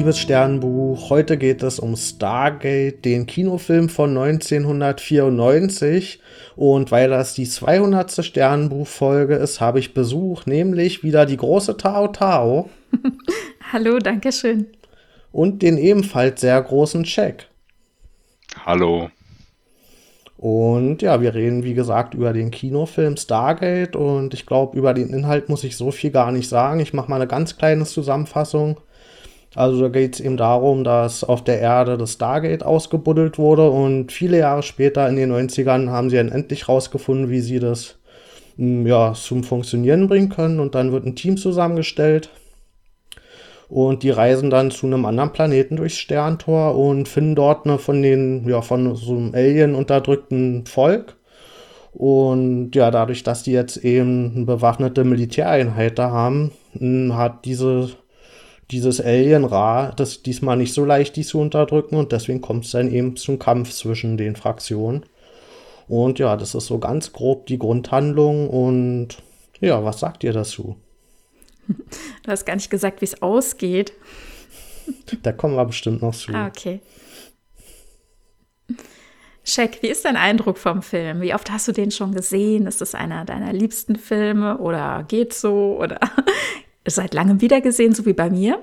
liebes Sternbuch. Heute geht es um Stargate, den Kinofilm von 1994. Und weil das die 200. Sternbuchfolge ist, habe ich Besuch, nämlich wieder die große Tao Tao. Hallo, danke schön. Und den ebenfalls sehr großen Check. Hallo. Und ja, wir reden wie gesagt über den Kinofilm Stargate und ich glaube, über den Inhalt muss ich so viel gar nicht sagen. Ich mache mal eine ganz kleine Zusammenfassung. Also da geht es eben darum, dass auf der Erde das Stargate ausgebuddelt wurde und viele Jahre später in den 90ern haben sie dann endlich rausgefunden, wie sie das hm, ja, zum Funktionieren bringen können und dann wird ein Team zusammengestellt und die reisen dann zu einem anderen Planeten durchs Sterntor und finden dort eine von den, ja, von so einem Alien unterdrückten Volk. Und ja, dadurch, dass die jetzt eben eine bewaffnete Militäreinheit da haben, hm, hat diese, dieses Alien Ra das diesmal nicht so leicht, die zu unterdrücken. Und deswegen kommt es dann eben zum Kampf zwischen den Fraktionen. Und ja, das ist so ganz grob die Grundhandlung. Und ja, was sagt ihr dazu? Du hast gar nicht gesagt, wie es ausgeht. Da kommen wir bestimmt noch zu. Ah, okay. Shaq, wie ist dein Eindruck vom Film? Wie oft hast du den schon gesehen? Ist es einer deiner liebsten Filme oder geht so? Oder seit langem wiedergesehen, so wie bei mir?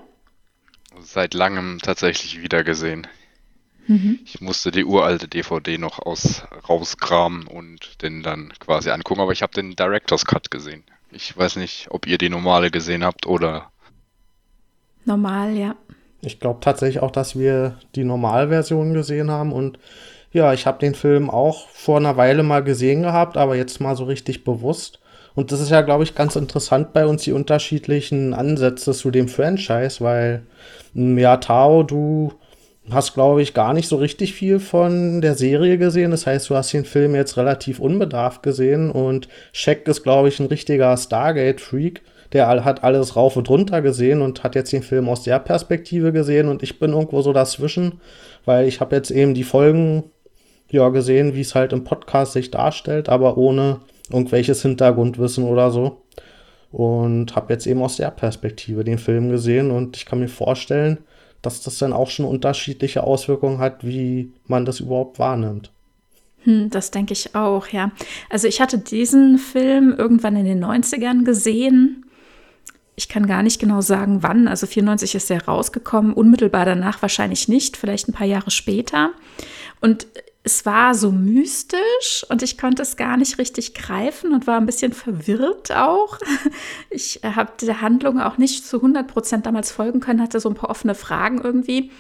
Seit langem tatsächlich wiedergesehen. Mhm. Ich musste die uralte DVD noch aus, rauskramen und den dann quasi angucken, aber ich habe den Director's Cut gesehen. Ich weiß nicht, ob ihr die normale gesehen habt oder. Normal, ja. Ich glaube tatsächlich auch, dass wir die Normalversion gesehen haben und ja, ich habe den Film auch vor einer Weile mal gesehen gehabt, aber jetzt mal so richtig bewusst. Und das ist ja, glaube ich, ganz interessant bei uns, die unterschiedlichen Ansätze zu dem Franchise, weil, ja, Tao, du hast, glaube ich, gar nicht so richtig viel von der Serie gesehen. Das heißt, du hast den Film jetzt relativ unbedarft gesehen und Shaq ist, glaube ich, ein richtiger Stargate-Freak. Der hat alles rauf und runter gesehen und hat jetzt den Film aus der Perspektive gesehen und ich bin irgendwo so dazwischen, weil ich habe jetzt eben die Folgen ja gesehen, wie es halt im Podcast sich darstellt, aber ohne irgendwelches Hintergrundwissen oder so. Und habe jetzt eben aus der Perspektive den Film gesehen und ich kann mir vorstellen, dass das dann auch schon unterschiedliche Auswirkungen hat, wie man das überhaupt wahrnimmt. Hm, das denke ich auch, ja. Also ich hatte diesen Film irgendwann in den 90ern gesehen. Ich kann gar nicht genau sagen, wann. Also 94 ist er rausgekommen, unmittelbar danach wahrscheinlich nicht, vielleicht ein paar Jahre später. Und es war so mystisch und ich konnte es gar nicht richtig greifen und war ein bisschen verwirrt auch. Ich äh, habe der Handlung auch nicht zu 100 Prozent damals folgen können, hatte so ein paar offene Fragen irgendwie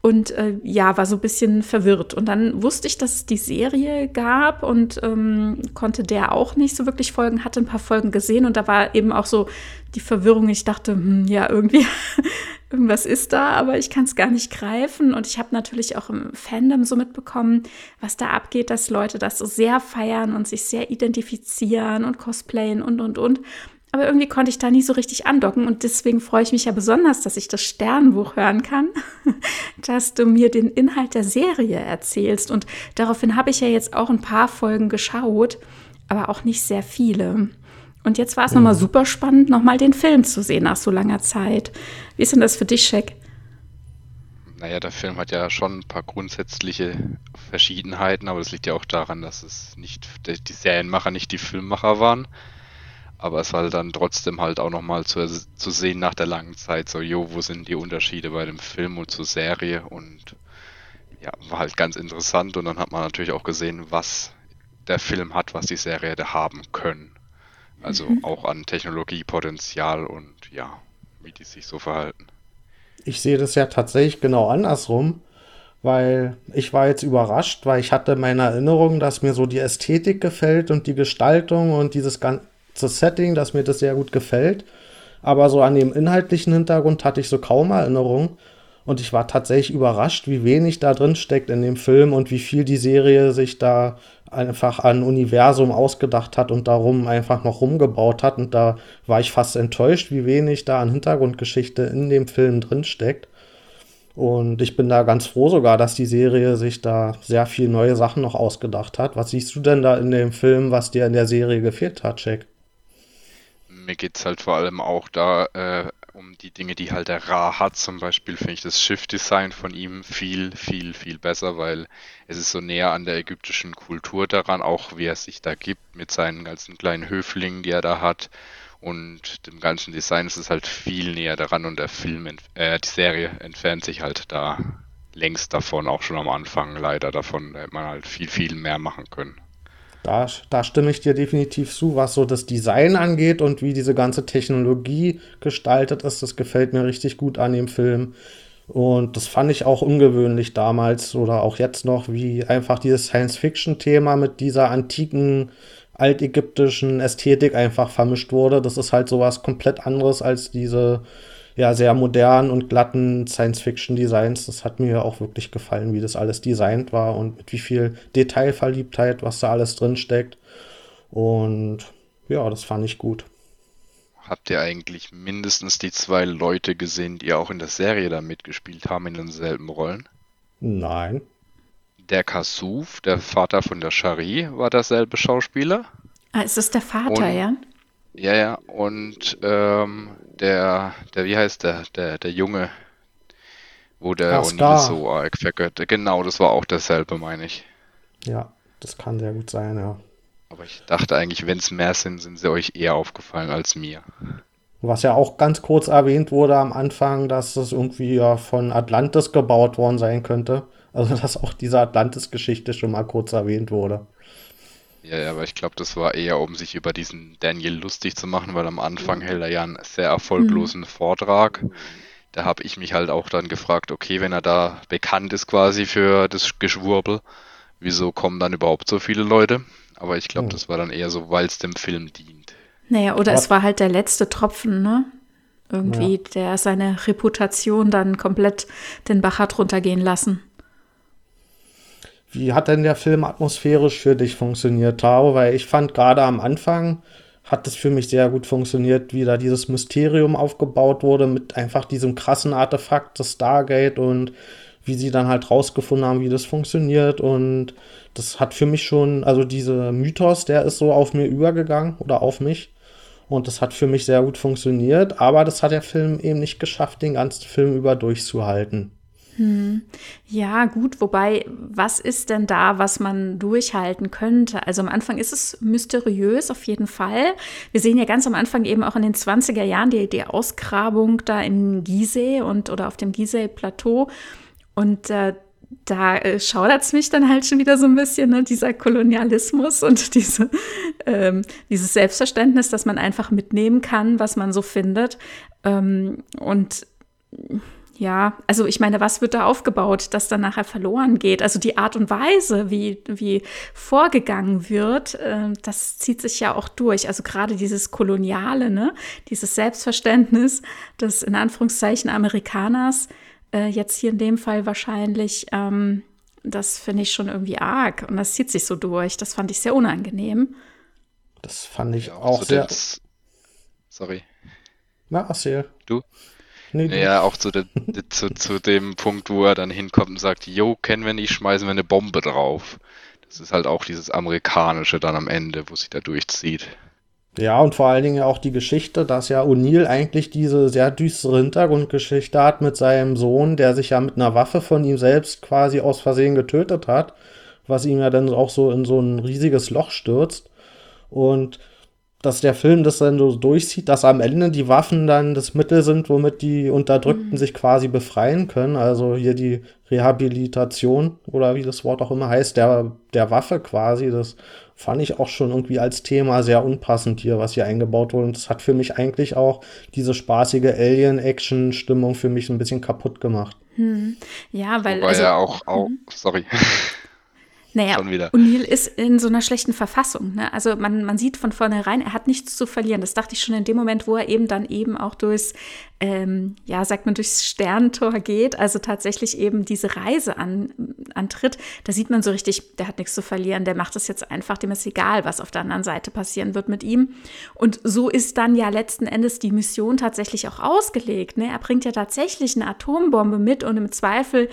und äh, ja, war so ein bisschen verwirrt. Und dann wusste ich, dass es die Serie gab und ähm, konnte der auch nicht so wirklich folgen, hatte ein paar Folgen gesehen und da war eben auch so die Verwirrung. Ich dachte, hm, ja, irgendwie, irgendwas ist da, aber ich kann es gar nicht greifen. Und ich habe natürlich auch im Fandom so mitbekommen, was da abgeht, dass Leute das so sehr feiern und sich sehr identifizieren und cosplayen und, und, und. Aber irgendwie konnte ich da nie so richtig andocken und deswegen freue ich mich ja besonders, dass ich das Sternbuch hören kann, dass du mir den Inhalt der Serie erzählst. Und daraufhin habe ich ja jetzt auch ein paar Folgen geschaut, aber auch nicht sehr viele. Und jetzt war es mhm. nochmal super spannend, nochmal den Film zu sehen nach so langer Zeit. Wie ist denn das für dich, Shaq? Naja, der Film hat ja schon ein paar grundsätzliche Verschiedenheiten, aber das liegt ja auch daran, dass es nicht die Serienmacher nicht die Filmmacher waren. Aber es war dann trotzdem halt auch nochmal zu, zu sehen nach der langen Zeit, so, jo, wo sind die Unterschiede bei dem Film und zur Serie und ja, war halt ganz interessant und dann hat man natürlich auch gesehen, was der Film hat, was die Serie hätte haben können. Also mhm. auch an Technologiepotenzial und ja, wie die sich so verhalten. Ich sehe das ja tatsächlich genau andersrum, weil ich war jetzt überrascht, weil ich hatte meine Erinnerung, dass mir so die Ästhetik gefällt und die Gestaltung und dieses ganze Setting, dass mir das sehr gut gefällt. Aber so an dem inhaltlichen Hintergrund hatte ich so kaum Erinnerung. Und ich war tatsächlich überrascht, wie wenig da drin steckt in dem Film und wie viel die Serie sich da einfach an Universum ausgedacht hat und darum einfach noch rumgebaut hat. Und da war ich fast enttäuscht, wie wenig da an Hintergrundgeschichte in dem Film drin steckt. Und ich bin da ganz froh sogar, dass die Serie sich da sehr viel neue Sachen noch ausgedacht hat. Was siehst du denn da in dem Film, was dir in der Serie gefehlt hat, Jack? Mir geht es halt vor allem auch da äh, um die Dinge, die halt der Ra hat, zum Beispiel, finde ich das Schiffdesign von ihm viel, viel, viel besser, weil es ist so näher an der ägyptischen Kultur daran, auch wie er sich da gibt mit seinen ganzen kleinen Höflingen, die er da hat und dem ganzen Design ist es halt viel näher daran und der Film, äh, die Serie entfernt sich halt da längst davon, auch schon am Anfang leider davon, da hätte man halt viel, viel mehr machen können. Da, da stimme ich dir definitiv zu, was so das Design angeht und wie diese ganze Technologie gestaltet ist. Das gefällt mir richtig gut an dem Film. Und das fand ich auch ungewöhnlich damals oder auch jetzt noch, wie einfach dieses Science-Fiction-Thema mit dieser antiken altägyptischen Ästhetik einfach vermischt wurde. Das ist halt sowas komplett anderes als diese ja sehr modernen und glatten Science-Fiction-Designs. Das hat mir auch wirklich gefallen, wie das alles designt war und mit wie viel Detailverliebtheit, was da alles drin steckt. Und ja, das fand ich gut. Habt ihr eigentlich mindestens die zwei Leute gesehen, die auch in der Serie da mitgespielt haben, in denselben Rollen? Nein. Der Kasuf, der Vater von der Shari, war derselbe Schauspieler. Ah, ist es der Vater, und, ja? Ja, ja. Und ähm, der, der, wie heißt der, der, der Junge, wo der O'Neill so arg vergöttert. Genau, das war auch derselbe, meine ich. Ja, das kann sehr gut sein, ja. Aber ich dachte eigentlich, wenn es mehr sind, sind sie euch eher aufgefallen als mir. Was ja auch ganz kurz erwähnt wurde am Anfang, dass es irgendwie ja von Atlantis gebaut worden sein könnte. Also, dass auch diese Atlantis-Geschichte schon mal kurz erwähnt wurde. Ja, ja, aber ich glaube, das war eher, um sich über diesen Daniel lustig zu machen, weil am Anfang hält er ja einen sehr erfolglosen mhm. Vortrag. Da habe ich mich halt auch dann gefragt, okay, wenn er da bekannt ist quasi für das Geschwurbel, wieso kommen dann überhaupt so viele Leute? Aber ich glaube, mhm. das war dann eher so, weil es dem Film dient. Naja, oder Was? es war halt der letzte Tropfen, ne? Irgendwie, ja. der seine Reputation dann komplett den Bach hat runtergehen lassen. Wie hat denn der Film atmosphärisch für dich funktioniert, Tao? Weil ich fand gerade am Anfang hat es für mich sehr gut funktioniert, wie da dieses Mysterium aufgebaut wurde mit einfach diesem krassen Artefakt, das Stargate und wie sie dann halt rausgefunden haben, wie das funktioniert. Und das hat für mich schon, also dieser Mythos, der ist so auf mir übergegangen oder auf mich. Und das hat für mich sehr gut funktioniert, aber das hat der Film eben nicht geschafft, den ganzen Film über durchzuhalten. Hm. Ja, gut, wobei, was ist denn da, was man durchhalten könnte? Also am Anfang ist es mysteriös, auf jeden Fall. Wir sehen ja ganz am Anfang eben auch in den 20er Jahren die, die Ausgrabung da in Gizeh und oder auf dem Gizeh-Plateau. Und äh, da äh, schaudert es mich dann halt schon wieder so ein bisschen, ne? dieser Kolonialismus und diese, ähm, dieses Selbstverständnis, dass man einfach mitnehmen kann, was man so findet. Ähm, und ja, also ich meine, was wird da aufgebaut, dass dann nachher verloren geht? Also die Art und Weise, wie, wie vorgegangen wird, äh, das zieht sich ja auch durch. Also gerade dieses Koloniale, ne? dieses Selbstverständnis des in Anführungszeichen Amerikaners, äh, jetzt hier in dem Fall wahrscheinlich, ähm, das finde ich schon irgendwie arg und das zieht sich so durch. Das fand ich sehr unangenehm. Das fand ich auch, auch sehr. Das... Sorry. Na, erzähl. Du? Nee, ja, auch zu, de, zu, zu dem Punkt, wo er dann hinkommt und sagt, Jo, kennen wir nicht, schmeißen wir eine Bombe drauf. Das ist halt auch dieses Amerikanische dann am Ende, wo sich da durchzieht. Ja, und vor allen Dingen auch die Geschichte, dass ja O'Neill eigentlich diese sehr düstere Hintergrundgeschichte hat mit seinem Sohn, der sich ja mit einer Waffe von ihm selbst quasi aus Versehen getötet hat, was ihm ja dann auch so in so ein riesiges Loch stürzt. Und dass der Film das dann so durchzieht, dass am Ende die Waffen dann das Mittel sind, womit die Unterdrückten mhm. sich quasi befreien können. Also hier die Rehabilitation oder wie das Wort auch immer heißt, der, der Waffe quasi. Das fand ich auch schon irgendwie als Thema sehr unpassend hier, was hier eingebaut wurde. Und das hat für mich eigentlich auch diese spaßige Alien-Action-Stimmung für mich ein bisschen kaputt gemacht. Hm. Ja, weil. Wobei also, ja auch, auch mhm. sorry. Naja, O'Neill ist in so einer schlechten Verfassung. Ne? Also man, man sieht von vornherein, er hat nichts zu verlieren. Das dachte ich schon in dem Moment, wo er eben dann eben auch durchs, ähm, ja, sagt man, durchs Sterntor geht, also tatsächlich eben diese Reise an, antritt. Da sieht man so richtig, der hat nichts zu verlieren, der macht es jetzt einfach, dem ist egal, was auf der anderen Seite passieren wird mit ihm. Und so ist dann ja letzten Endes die Mission tatsächlich auch ausgelegt. Ne? Er bringt ja tatsächlich eine Atombombe mit und im Zweifel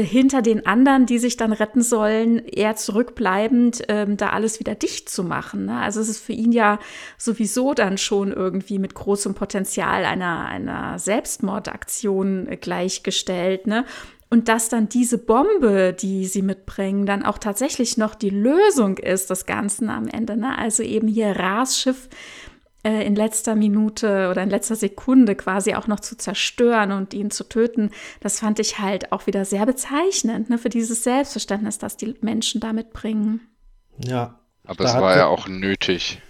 hinter den anderen, die sich dann retten sollen, eher zurückbleibend, ähm, da alles wieder dicht zu machen. Ne? Also es ist für ihn ja sowieso dann schon irgendwie mit großem Potenzial einer, einer Selbstmordaktion gleichgestellt. Ne? Und dass dann diese Bombe, die sie mitbringen, dann auch tatsächlich noch die Lösung ist des Ganzen am Ende. Ne? Also eben hier Rasschiff äh, in letzter Minute oder in letzter Sekunde quasi auch noch zu zerstören und ihn zu töten, das fand ich halt auch wieder sehr bezeichnend ne, für dieses Selbstverständnis, das die Menschen damit bringen. Ja. Aber es war ja auch nötig.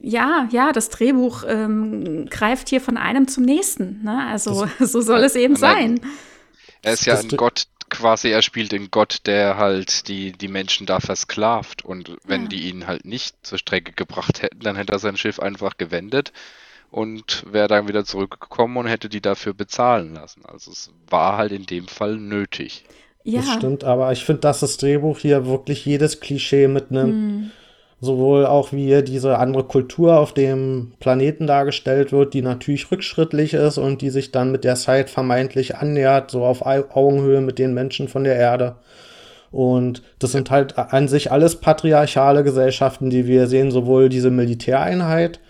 Ja, ja, das Drehbuch ähm, greift hier von einem zum nächsten. Ne? Also das, so soll es eben sein. Er ist ja ein Gott, quasi, er spielt den Gott, der halt die, die Menschen da versklavt. Und wenn ja. die ihn halt nicht zur Strecke gebracht hätten, dann hätte er sein Schiff einfach gewendet und wäre dann wieder zurückgekommen und hätte die dafür bezahlen lassen. Also es war halt in dem Fall nötig. Ja. Das stimmt, aber ich finde, dass das Drehbuch hier wirklich jedes Klischee mitnimmt. Hm. Sowohl auch wie diese andere Kultur auf dem Planeten dargestellt wird, die natürlich rückschrittlich ist und die sich dann mit der Zeit vermeintlich annähert, so auf Augenhöhe mit den Menschen von der Erde. Und das sind halt an sich alles patriarchale Gesellschaften, die wir sehen, sowohl diese Militäreinheit,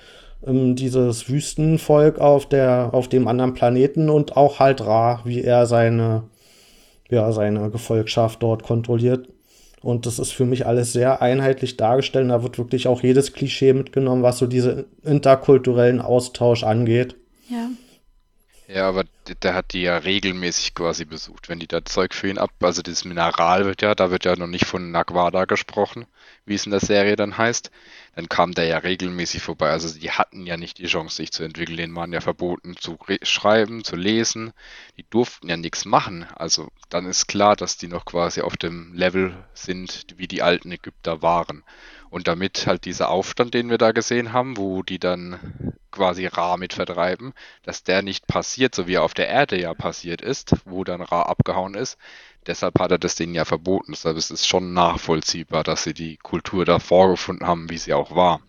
ähm, dieses Wüstenvolk auf, der, auf dem anderen Planeten und auch halt Ra, wie er seine, ja, seine Gefolgschaft dort kontrolliert. Und das ist für mich alles sehr einheitlich dargestellt. Da wird wirklich auch jedes Klischee mitgenommen, was so diesen interkulturellen Austausch angeht. Ja. Ja, aber der hat die ja regelmäßig quasi besucht, wenn die da Zeug für ihn ab, also das Mineral wird ja, da wird ja noch nicht von Nagwada gesprochen, wie es in der Serie dann heißt, dann kam der ja regelmäßig vorbei. Also die hatten ja nicht die Chance, sich zu entwickeln, denen waren ja verboten zu schreiben, zu lesen, die durften ja nichts machen. Also dann ist klar, dass die noch quasi auf dem Level sind, wie die alten Ägypter waren. Und damit halt dieser Aufstand, den wir da gesehen haben, wo die dann quasi Ra mit vertreiben, dass der nicht passiert, so wie er auf der Erde ja passiert ist, wo dann Ra abgehauen ist. Deshalb hat er das denen ja verboten. Deshalb ist es schon nachvollziehbar, dass sie die Kultur da vorgefunden haben, wie sie auch war.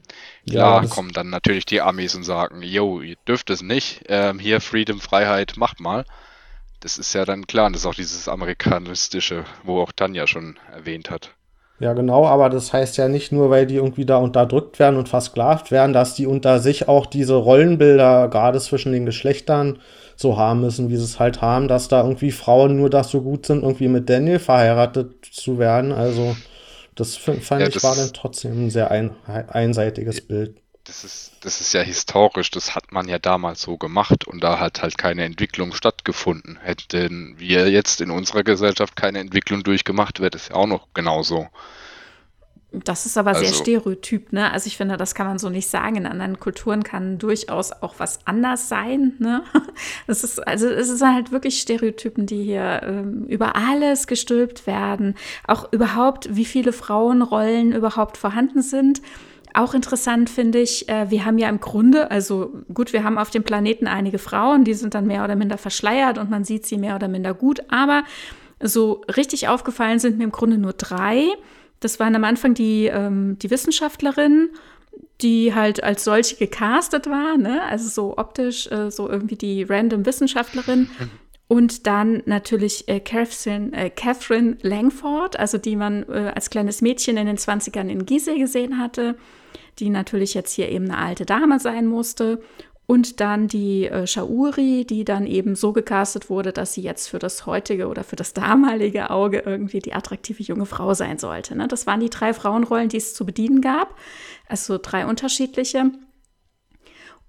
Klar ja, kommen dann natürlich die Amis und sagen, yo, ihr dürft es nicht, ähm, hier Freedom, Freiheit, macht mal. Das ist ja dann klar, und das ist auch dieses amerikanistische, wo auch Tanja schon erwähnt hat. Ja, genau, aber das heißt ja nicht nur, weil die irgendwie da unterdrückt werden und versklavt werden, dass die unter sich auch diese Rollenbilder, gerade zwischen den Geschlechtern, so haben müssen, wie sie es halt haben, dass da irgendwie Frauen nur das so gut sind, irgendwie mit Daniel verheiratet zu werden. Also, das fand ja, ich das war dann trotzdem ein sehr ein, einseitiges Bild. Das ist, das ist ja historisch, das hat man ja damals so gemacht und da hat halt keine Entwicklung stattgefunden. Hätten wir jetzt in unserer Gesellschaft keine Entwicklung durchgemacht, wäre das ja auch noch genauso. Das ist aber also, sehr stereotyp, ne? Also ich finde, das kann man so nicht sagen. In anderen Kulturen kann durchaus auch was anders sein, ne? Es ist, also es ist halt wirklich Stereotypen, die hier ähm, über alles gestülpt werden. Auch überhaupt, wie viele Frauenrollen überhaupt vorhanden sind. Auch interessant finde ich, äh, wir haben ja im Grunde, also gut, wir haben auf dem Planeten einige Frauen, die sind dann mehr oder minder verschleiert und man sieht sie mehr oder minder gut, aber so richtig aufgefallen sind mir im Grunde nur drei. Das waren am Anfang die, ähm, die Wissenschaftlerin, die halt als solche gecastet war, ne? also so optisch, äh, so irgendwie die random Wissenschaftlerin. Und dann natürlich äh, Catherine, äh, Catherine Langford, also die man äh, als kleines Mädchen in den 20ern in Gizeh gesehen hatte die natürlich jetzt hier eben eine alte Dame sein musste. Und dann die äh, Shauri, die dann eben so gecastet wurde, dass sie jetzt für das heutige oder für das damalige Auge irgendwie die attraktive junge Frau sein sollte. Ne? Das waren die drei Frauenrollen, die es zu bedienen gab. Also drei unterschiedliche.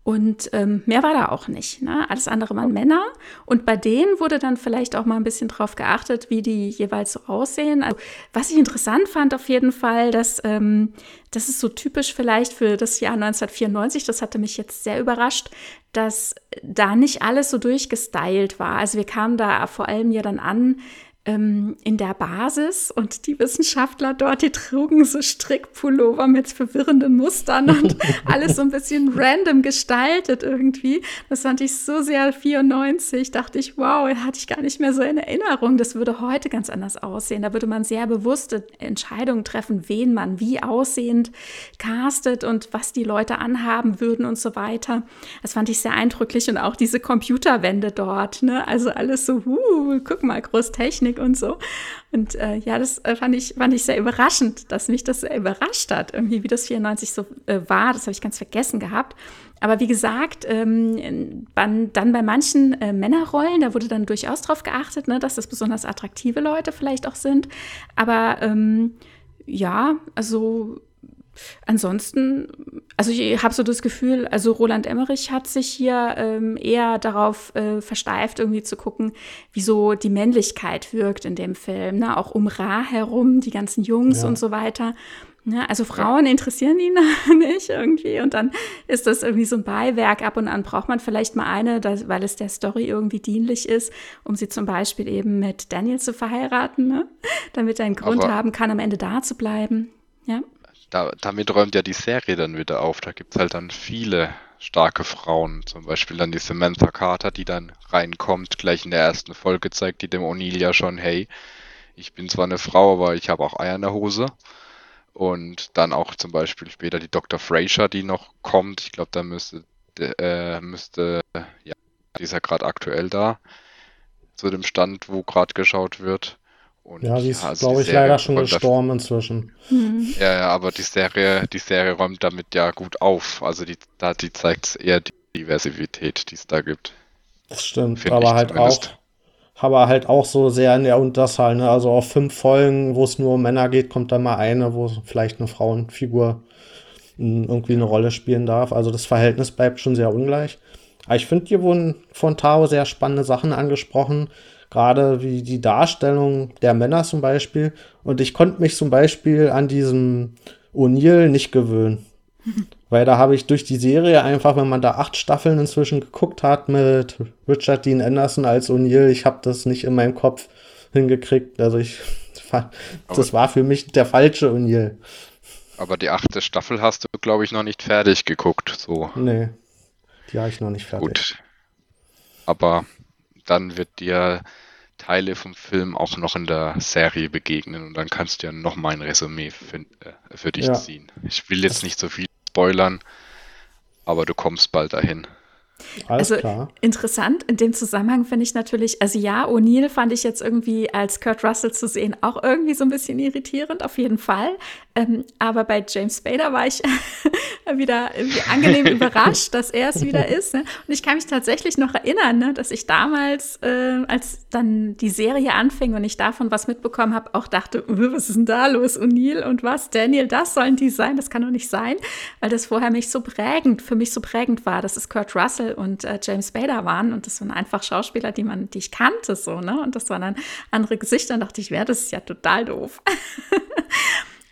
Und ähm, mehr war da auch nicht. Ne? Alles andere waren Männer. Und bei denen wurde dann vielleicht auch mal ein bisschen drauf geachtet, wie die jeweils so aussehen. Also, was ich interessant fand auf jeden Fall, dass ähm, das ist so typisch vielleicht für das Jahr 1994. Das hatte mich jetzt sehr überrascht, dass da nicht alles so durchgestylt war. Also wir kamen da vor allem ja dann an ähm, in der Basis und die Wissenschaftler dort, die trugen so Strickpullover mit verwirrenden Mustern und alles so ein bisschen random gestaltet irgendwie. Das fand ich so sehr 94. Dachte ich, wow, hatte ich gar nicht mehr so in Erinnerung. Das würde heute ganz anders aussehen. Da würde man sehr bewusste Entscheidungen treffen, wen man wie aussehend castet und was die Leute anhaben würden und so weiter. Das fand ich sehr eindrücklich und auch diese Computerwände dort. Ne? Also alles so, uh, guck mal, Großtechnik Technik und so. Und äh, ja, das äh, fand, ich, fand ich sehr überraschend, dass mich das sehr überrascht hat, irgendwie, wie das 94 so äh, war. Das habe ich ganz vergessen gehabt. Aber wie gesagt, ähm, dann bei manchen äh, Männerrollen, da wurde dann durchaus darauf geachtet, ne, dass das besonders attraktive Leute vielleicht auch sind. Aber ähm, ja, also ansonsten, also ich habe so das Gefühl, also Roland Emmerich hat sich hier ähm, eher darauf äh, versteift, irgendwie zu gucken, wie so die Männlichkeit wirkt in dem Film, ne? auch um Ra herum, die ganzen Jungs ja. und so weiter. Ja, also Frauen interessieren ihn nicht irgendwie und dann ist das irgendwie so ein Beiwerk. Ab und an braucht man vielleicht mal eine, weil es der Story irgendwie dienlich ist, um sie zum Beispiel eben mit Daniel zu verheiraten, ne? damit er einen Grund Aber haben kann, am Ende da zu bleiben. Ja. Da, damit räumt ja die Serie dann wieder auf. Da gibt es halt dann viele starke Frauen. Zum Beispiel dann die Samantha Carter, die dann reinkommt, gleich in der ersten Folge zeigt die dem O'Neill ja schon, hey, ich bin zwar eine Frau, aber ich habe auch Eier in der Hose. Und dann auch zum Beispiel später die Dr. Fraser, die noch kommt. Ich glaube, da müsste, äh, müsste, ja, die ist ja gerade aktuell da, zu dem Stand, wo gerade geschaut wird. Und, ja, die ist, ja, also glaube ich, leider schon gestorben inzwischen. Mhm. Ja, ja, aber die Serie, die Serie räumt damit ja gut auf. Also die, da, die zeigt eher die Diversität, die es da gibt. Das stimmt, aber halt zumindest. auch aber halt auch so sehr in der Unterzahl. Ne? Also auf fünf Folgen, wo es nur um Männer geht, kommt dann mal eine, wo vielleicht eine Frauenfigur irgendwie eine Rolle spielen darf. Also das Verhältnis bleibt schon sehr ungleich. Aber ich finde, hier wurden von Tao sehr spannende Sachen angesprochen. Gerade wie die Darstellung der Männer zum Beispiel. Und ich konnte mich zum Beispiel an diesem O'Neill nicht gewöhnen. Weil da habe ich durch die Serie einfach, wenn man da acht Staffeln inzwischen geguckt hat mit Richard Dean Anderson als O'Neill, ich habe das nicht in meinem Kopf hingekriegt. Also ich fand, das war für mich der falsche O'Neill. Aber die achte Staffel hast du, glaube ich, noch nicht fertig geguckt. So. Nee, die habe ich noch nicht fertig. Gut. Aber dann wird dir Teile vom Film auch noch in der Serie begegnen und dann kannst du ja noch mal ein Resümee für, äh, für dich ja. ziehen. Ich will jetzt nicht so viel spoilern, aber du kommst bald dahin. Alles also klar. interessant in dem Zusammenhang finde ich natürlich, also ja, O'Neill fand ich jetzt irgendwie als Kurt Russell zu sehen auch irgendwie so ein bisschen irritierend, auf jeden Fall. Ähm, aber bei James Spader war ich wieder irgendwie angenehm überrascht, dass er es wieder ist. Ne? Und ich kann mich tatsächlich noch erinnern, ne, dass ich damals, äh, als dann die Serie anfing und ich davon was mitbekommen habe, auch dachte, was ist denn da los, O'Neill und was, Daniel, das sollen die sein, das kann doch nicht sein, weil das vorher mich so prägend, für mich so prägend war, dass es Kurt Russell und äh, James Spader waren und das waren einfach Schauspieler, die man, die ich kannte, so, ne? Und das waren dann andere Gesichter und dachte ich, wäre das ist ja total doof.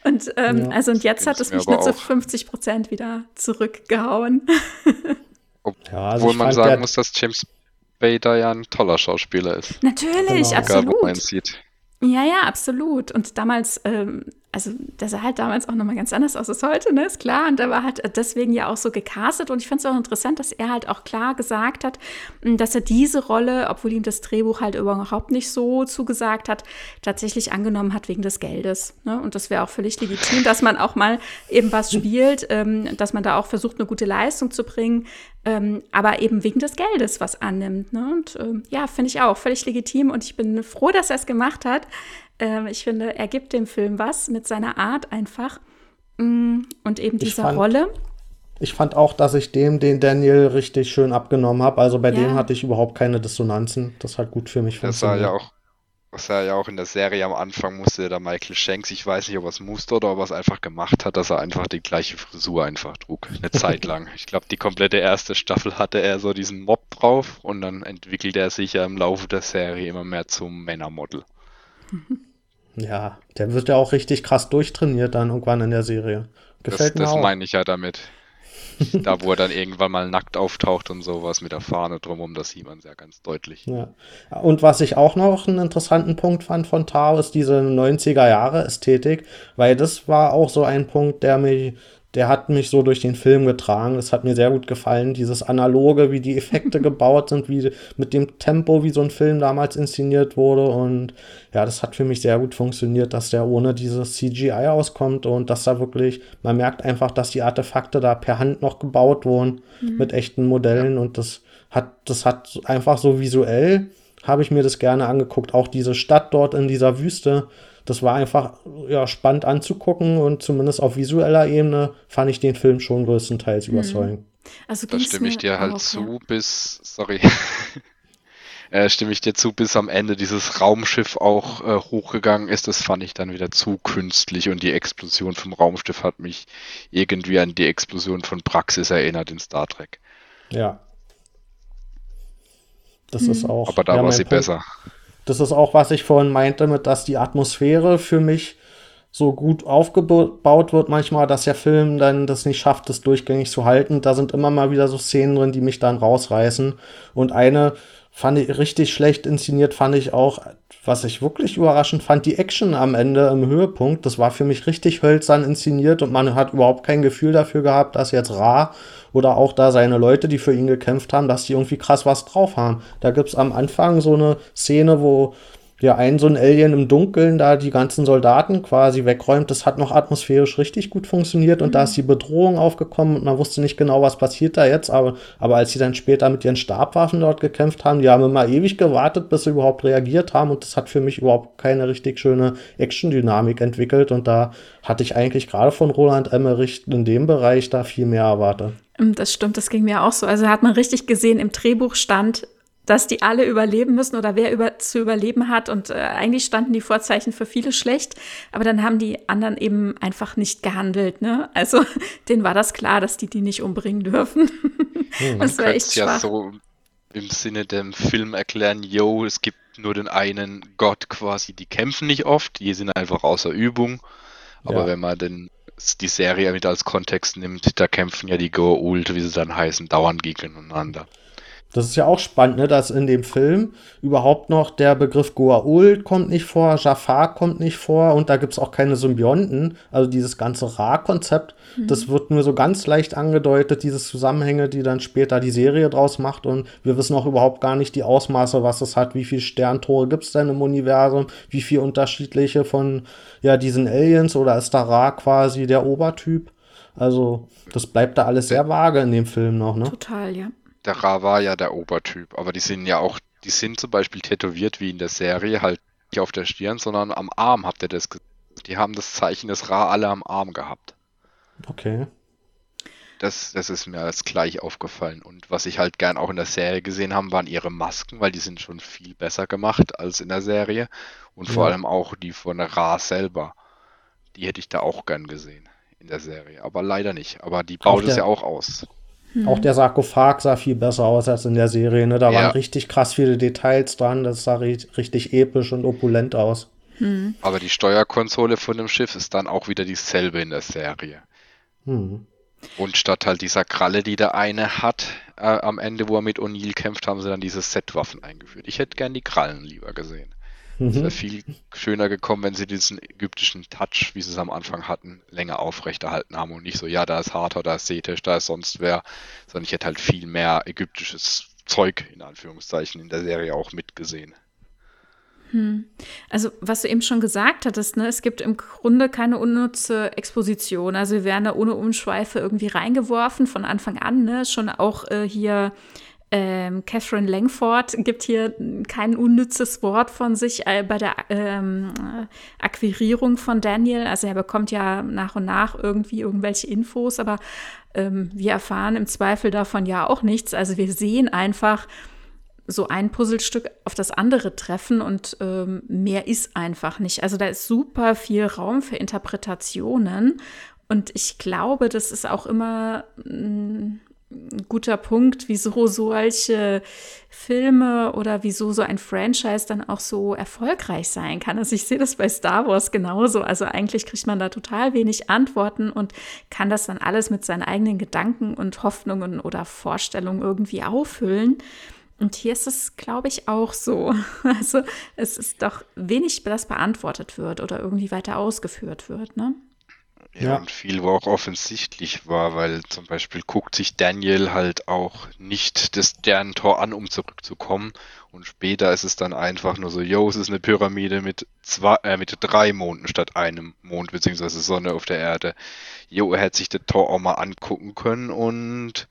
Und ähm, ja, also und jetzt hat es mich nur zu 50 Prozent wieder zurückgehauen. ja, also Obwohl man sagen muss, dass James Bader ja ein toller Schauspieler ist. Natürlich, genau. absolut. Egal, wo man sieht. Ja, ja, absolut. Und damals, ähm, also der sah halt damals auch nochmal ganz anders aus als heute, ne, ist klar. Und der war halt deswegen ja auch so gecastet. Und ich finde es auch interessant, dass er halt auch klar gesagt hat, hm, dass er diese Rolle, obwohl ihm das Drehbuch halt überhaupt nicht so zugesagt hat, tatsächlich angenommen hat wegen des Geldes. Ne? Und das wäre auch völlig legitim, dass man auch mal eben was spielt, ähm, dass man da auch versucht, eine gute Leistung zu bringen, ähm, aber eben wegen des Geldes was annimmt. Ne? Und ähm, ja, finde ich auch völlig legitim. Und ich bin froh, dass er es gemacht hat. Ähm, ich finde, er gibt dem Film was mit seiner Art einfach mm, und eben dieser fand, Rolle. Ich fand auch, dass ich dem den Daniel richtig schön abgenommen habe. Also bei ja. dem hatte ich überhaupt keine Dissonanzen. Das hat gut für mich funktioniert. Das war ja auch was er ja auch in der Serie am Anfang musste der Michael Shanks, ich weiß nicht, ob er es musste oder ob er es einfach gemacht hat, dass er einfach die gleiche Frisur einfach trug, eine Zeit lang. Ich glaube, die komplette erste Staffel hatte er so diesen Mob drauf und dann entwickelte er sich ja im Laufe der Serie immer mehr zum Männermodel. Ja, der wird ja auch richtig krass durchtrainiert dann irgendwann in der Serie. Gefällt das, mir das auch. meine ich ja damit. da, wo er dann irgendwann mal nackt auftaucht und sowas mit der Fahne drumherum, das sieht man sehr ganz deutlich. Ja. Und was ich auch noch einen interessanten Punkt fand von Tao, ist diese 90er Jahre Ästhetik, weil das war auch so ein Punkt, der mich der hat mich so durch den Film getragen. Es hat mir sehr gut gefallen, dieses Analoge, wie die Effekte gebaut sind, wie mit dem Tempo, wie so ein Film damals inszeniert wurde. Und ja, das hat für mich sehr gut funktioniert, dass der ohne dieses CGI auskommt und dass da wirklich, man merkt einfach, dass die Artefakte da per Hand noch gebaut wurden mhm. mit echten Modellen. Und das hat, das hat einfach so visuell habe ich mir das gerne angeguckt. Auch diese Stadt dort in dieser Wüste, das war einfach ja, spannend anzugucken und zumindest auf visueller Ebene fand ich den Film schon größtenteils mhm. überzeugend. Also da stimme ich dir halt auch, zu, ja. bis, sorry, äh, stimme ich dir zu, bis am Ende dieses Raumschiff auch äh, hochgegangen ist. Das fand ich dann wieder zu künstlich und die Explosion vom Raumschiff hat mich irgendwie an die Explosion von Praxis erinnert in Star Trek. Ja. Das hm. ist auch. Aber da ja, war sie Punkt. besser. Das ist auch, was ich vorhin meinte, mit dass die Atmosphäre für mich so gut aufgebaut wird manchmal, dass der Film dann das nicht schafft, das durchgängig zu halten. Da sind immer mal wieder so Szenen drin, die mich dann rausreißen. Und eine fand ich richtig schlecht inszeniert, fand ich auch, was ich wirklich überraschend fand, die Action am Ende im Höhepunkt. Das war für mich richtig hölzern inszeniert und man hat überhaupt kein Gefühl dafür gehabt, dass jetzt Ra oder auch da seine Leute, die für ihn gekämpft haben, dass die irgendwie krass was drauf haben. Da gibt's am Anfang so eine Szene, wo ja, ein so ein Alien im Dunkeln da die ganzen Soldaten quasi wegräumt. Das hat noch atmosphärisch richtig gut funktioniert und mhm. da ist die Bedrohung aufgekommen und man wusste nicht genau, was passiert da jetzt. Aber, aber als sie dann später mit ihren Stabwaffen dort gekämpft haben, die haben immer ewig gewartet, bis sie überhaupt reagiert haben und das hat für mich überhaupt keine richtig schöne Action-Dynamik entwickelt und da hatte ich eigentlich gerade von Roland Emmerich in dem Bereich da viel mehr erwartet. Das stimmt, das ging mir auch so. Also hat man richtig gesehen, im Drehbuch stand, dass die alle überleben müssen oder wer über, zu überleben hat. Und äh, eigentlich standen die Vorzeichen für viele schlecht, aber dann haben die anderen eben einfach nicht gehandelt. Ne? Also denen war das klar, dass die die nicht umbringen dürfen. Hm, das war echt ja so im Sinne dem Film erklären, yo, es gibt nur den einen Gott quasi, die kämpfen nicht oft, die sind einfach außer Übung. Aber ja. wenn man denn die Serie mit als Kontext nimmt, da kämpfen ja die Goa'uld, wie sie dann heißen, dauernd gegeneinander. Das ist ja auch spannend, ne, dass in dem Film überhaupt noch der Begriff Goa'uld kommt nicht vor, Jafar kommt nicht vor und da gibt es auch keine Symbionten. Also dieses ganze Ra-Konzept, mhm. das wird nur so ganz leicht angedeutet, dieses Zusammenhänge, die dann später die Serie draus macht und wir wissen auch überhaupt gar nicht die Ausmaße, was es hat, wie viele Sterntore gibt es denn im Universum, wie viele unterschiedliche von ja diesen Aliens oder ist da Ra quasi der Obertyp? Also das bleibt da alles sehr vage in dem Film noch, ne? Total, ja der Ra war ja der Obertyp, aber die sind ja auch, die sind zum Beispiel tätowiert wie in der Serie, halt nicht auf der Stirn, sondern am Arm habt ihr das gesehen. Die haben das Zeichen des Ra alle am Arm gehabt. Okay. Das, das ist mir als gleich aufgefallen. Und was ich halt gern auch in der Serie gesehen habe, waren ihre Masken, weil die sind schon viel besser gemacht als in der Serie. Und vor ja. allem auch die von Ra selber. Die hätte ich da auch gern gesehen in der Serie. Aber leider nicht. Aber die baut es ja auch aus. Hm. Auch der Sarkophag sah viel besser aus als in der Serie. Ne? Da ja. waren richtig krass viele Details dran. Das sah richtig episch und opulent aus. Hm. Aber die Steuerkonsole von dem Schiff ist dann auch wieder dieselbe in der Serie. Hm. Und statt halt dieser Kralle, die der eine hat, äh, am Ende, wo er mit O'Neill kämpft, haben sie dann diese Set-Waffen eingeführt. Ich hätte gern die Krallen lieber gesehen. Mhm. Es wäre viel schöner gekommen, wenn sie diesen ägyptischen Touch, wie sie es am Anfang hatten, länger aufrechterhalten haben und nicht so, ja, da ist Harter, da ist Setisch, da ist sonst wer, sondern ich hätte halt viel mehr ägyptisches Zeug, in Anführungszeichen, in der Serie auch mitgesehen. Hm. Also, was du eben schon gesagt hattest, ne, es gibt im Grunde keine unnütze Exposition. Also, wir werden da ohne Umschweife irgendwie reingeworfen von Anfang an, ne? Schon auch äh, hier ähm, Catherine Langford gibt hier kein unnützes Wort von sich äh, bei der ähm, Akquirierung von Daniel. Also er bekommt ja nach und nach irgendwie irgendwelche Infos, aber ähm, wir erfahren im Zweifel davon ja auch nichts. Also wir sehen einfach so ein Puzzlestück auf das andere treffen und ähm, mehr ist einfach nicht. Also da ist super viel Raum für Interpretationen und ich glaube, das ist auch immer mm, ein guter Punkt, wieso solche Filme oder wieso so ein Franchise dann auch so erfolgreich sein kann. Also ich sehe das bei Star Wars genauso. Also eigentlich kriegt man da total wenig Antworten und kann das dann alles mit seinen eigenen Gedanken und Hoffnungen oder Vorstellungen irgendwie auffüllen. Und hier ist es, glaube ich, auch so. Also es ist doch wenig, das beantwortet wird oder irgendwie weiter ausgeführt wird, ne? Ja, und viel, wo auch offensichtlich war, weil zum Beispiel guckt sich Daniel halt auch nicht das Sternentor an, um zurückzukommen. Und später ist es dann einfach nur so, yo, es ist eine Pyramide mit zwei, äh, mit drei Monden statt einem Mond, beziehungsweise Sonne auf der Erde. Jo, er hätte sich das Tor auch mal angucken können und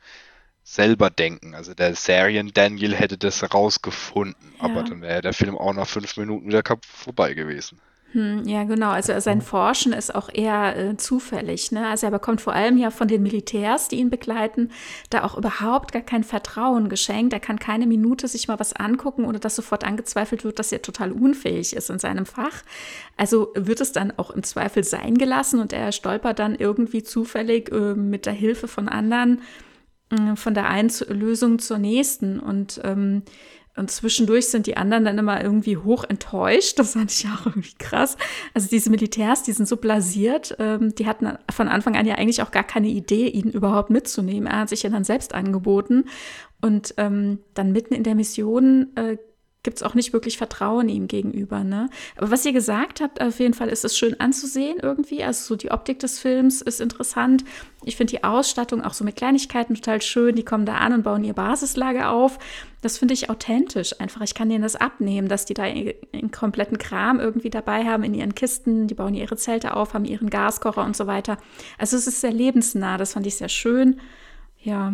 selber denken. Also der Sarian Daniel hätte das rausgefunden, Ja. aber dann wäre der Film auch nach fünf Minuten wieder vorbei gewesen. Hm, ja, genau. Also sein Forschen ist auch eher äh, zufällig. Ne? Also er bekommt vor allem ja von den Militärs, die ihn begleiten, da auch überhaupt gar kein Vertrauen geschenkt. Er kann keine Minute sich mal was angucken, ohne dass sofort angezweifelt wird, dass er total unfähig ist in seinem Fach. Also wird es dann auch im Zweifel sein gelassen und er stolpert dann irgendwie zufällig äh, mit der Hilfe von anderen äh, von der einen Lösung zur nächsten. Und, ähm, und zwischendurch sind die anderen dann immer irgendwie hoch enttäuscht. Das fand ich auch irgendwie krass. Also diese Militärs, die sind so blasiert, ähm, die hatten von Anfang an ja eigentlich auch gar keine Idee, ihn überhaupt mitzunehmen. Er hat sich ja dann selbst angeboten. Und ähm, dann mitten in der Mission äh, gibt es auch nicht wirklich Vertrauen ihm gegenüber. Ne? Aber was ihr gesagt habt, auf jeden Fall ist es schön anzusehen irgendwie. Also so die Optik des Films ist interessant. Ich finde die Ausstattung auch so mit Kleinigkeiten total schön. Die kommen da an und bauen ihr Basislager auf. Das finde ich authentisch einfach. Ich kann denen das abnehmen, dass die da einen kompletten Kram irgendwie dabei haben in ihren Kisten. Die bauen ihre Zelte auf, haben ihren Gaskocher und so weiter. Also es ist sehr lebensnah. Das fand ich sehr schön. Ja,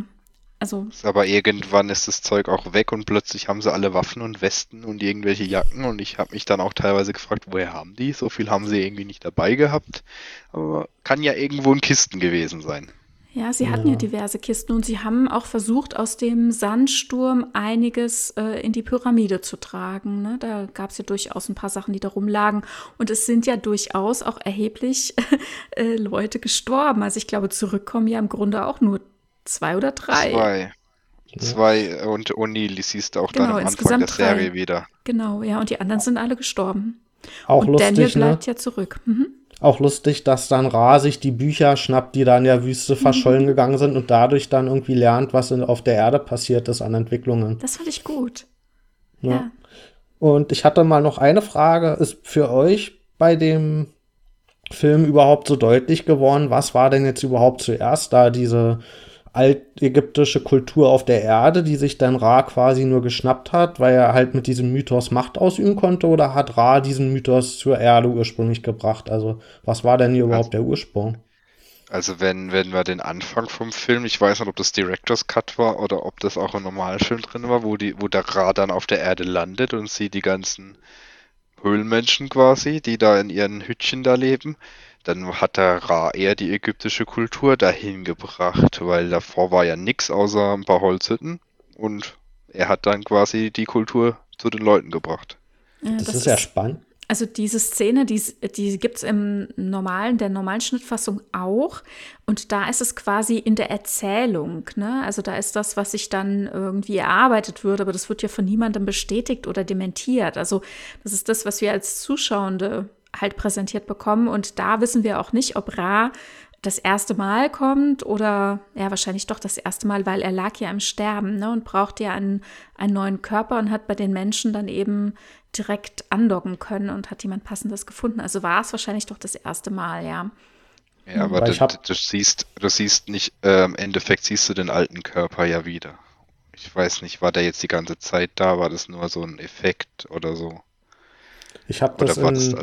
also Aber irgendwann ist das Zeug auch weg und plötzlich haben sie alle Waffen und Westen und irgendwelche Jacken und ich habe mich dann auch teilweise gefragt, woher haben die? So viel haben sie irgendwie nicht dabei gehabt. Aber kann ja irgendwo in Kisten gewesen sein. Ja, sie hatten ja. Ja. diverse Kisten und sie haben auch versucht, aus dem Sandsturm einiges äh, in die Pyramide zu tragen. Ne? Da gab es ja durchaus ein paar Sachen, die da rumlagen. Und es sind ja durchaus auch erheblich äh, Leute gestorben. Also ich glaube, zurückkommen ja im Grunde auch nur zwei oder drei. Zwei. Zwei und O'Neill siehst du auch Genau, dann am Anfang insgesamt der Serie drei. wieder. Genau, ja. Und die anderen sind alle gestorben. Auch und Daniel lustig, ne? bleibt ja zurück. Mhm. Auch lustig, dass dann Ra sich die Bücher schnappt, die da in der Wüste verschollen gegangen sind und dadurch dann irgendwie lernt, was in, auf der Erde passiert ist an Entwicklungen. Das fand ich gut. Ja. Ja. Und ich hatte mal noch eine Frage. Ist für euch bei dem Film überhaupt so deutlich geworden, was war denn jetzt überhaupt zuerst da diese altägyptische Kultur auf der Erde, die sich dann Ra quasi nur geschnappt hat, weil er halt mit diesem Mythos Macht ausüben konnte, oder hat Ra diesen Mythos zur Erde ursprünglich gebracht? Also, was war denn hier überhaupt der Ursprung? Also wenn, wenn wir den Anfang vom Film, ich weiß nicht, ob das Director's Cut war oder ob das auch im normalen Film drin war, wo die, wo der Ra dann auf der Erde landet und sieht die ganzen Höhlenmenschen quasi, die da in ihren Hütchen da leben, dann hat der Ra eher die ägyptische Kultur dahin gebracht, weil davor war ja nix außer ein paar Holzhütten und er hat dann quasi die Kultur zu den Leuten gebracht. Ja, Das, ist ja spannend. Also diese Szene, die, die gibt es im normalen, der normalen Schnittfassung auch. Und da ist es quasi in der Erzählung. Ne? Also da ist das, was sich dann irgendwie erarbeitet wird, aber das wird ja von niemandem bestätigt oder dementiert. Also das ist das, was wir als Zuschauende halt präsentiert bekommen. Und da wissen wir auch nicht, ob Ra das erste Mal kommt oder ja, wahrscheinlich doch das erste Mal, weil er lag ja im Sterben ne, und braucht ja einen, einen neuen Körper und hat bei den Menschen dann eben direkt andocken können und hat jemand Passendes gefunden. Also war es wahrscheinlich doch das erste Mal, ja. Ja, aber du, du siehst, du siehst nicht, äh, im Endeffekt siehst du den alten Körper ja wieder. Ich weiß nicht, war der jetzt die ganze Zeit da? War das nur so ein Effekt oder so? Ich habe das, das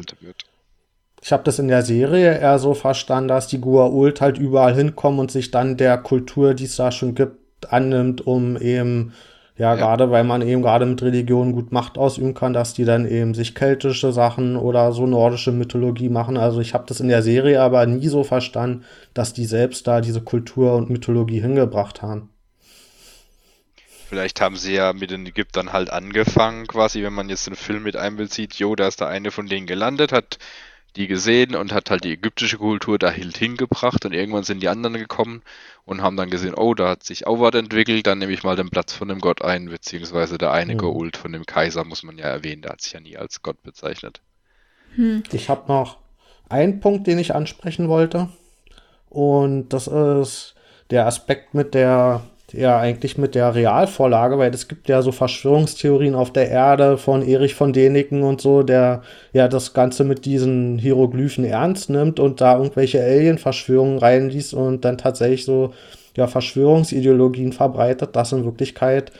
ich hab das in der Serie eher so verstanden, dass die Gua'uld halt überall hinkommen und sich dann der Kultur, die es da schon gibt, annimmt, um eben, ja, Ja. gerade weil man eben gerade mit Religion gut Macht ausüben kann, dass die dann eben sich keltische Sachen oder so nordische Mythologie machen. Also ich habe das in der Serie aber nie so verstanden, dass die selbst da diese Kultur und Mythologie hingebracht haben. Vielleicht haben sie ja mit den Ägyptern halt angefangen, quasi, wenn man jetzt den Film mit einbezieht, jo, da ist der eine von denen gelandet, hat die gesehen und hat halt die ägyptische Kultur da hingebracht und irgendwann sind die anderen gekommen und haben dann gesehen, oh, da hat sich auch was entwickelt, dann nehme ich mal den Platz von dem Gott ein, beziehungsweise der eine Mhm. Gould von dem Kaiser, muss man ja erwähnen, der hat sich ja nie als Gott bezeichnet. Ich habe noch einen Punkt, den ich ansprechen wollte. Und das ist der Aspekt mit der, ja, eigentlich mit der Realvorlage, weil es gibt ja so Verschwörungstheorien auf der Erde von Erich von Däniken und so, der ja das Ganze mit diesen Hieroglyphen ernst nimmt und da irgendwelche Alien-Verschwörungen reinliest und dann tatsächlich so, ja, Verschwörungsideologien verbreitet, dass in Wirklichkeit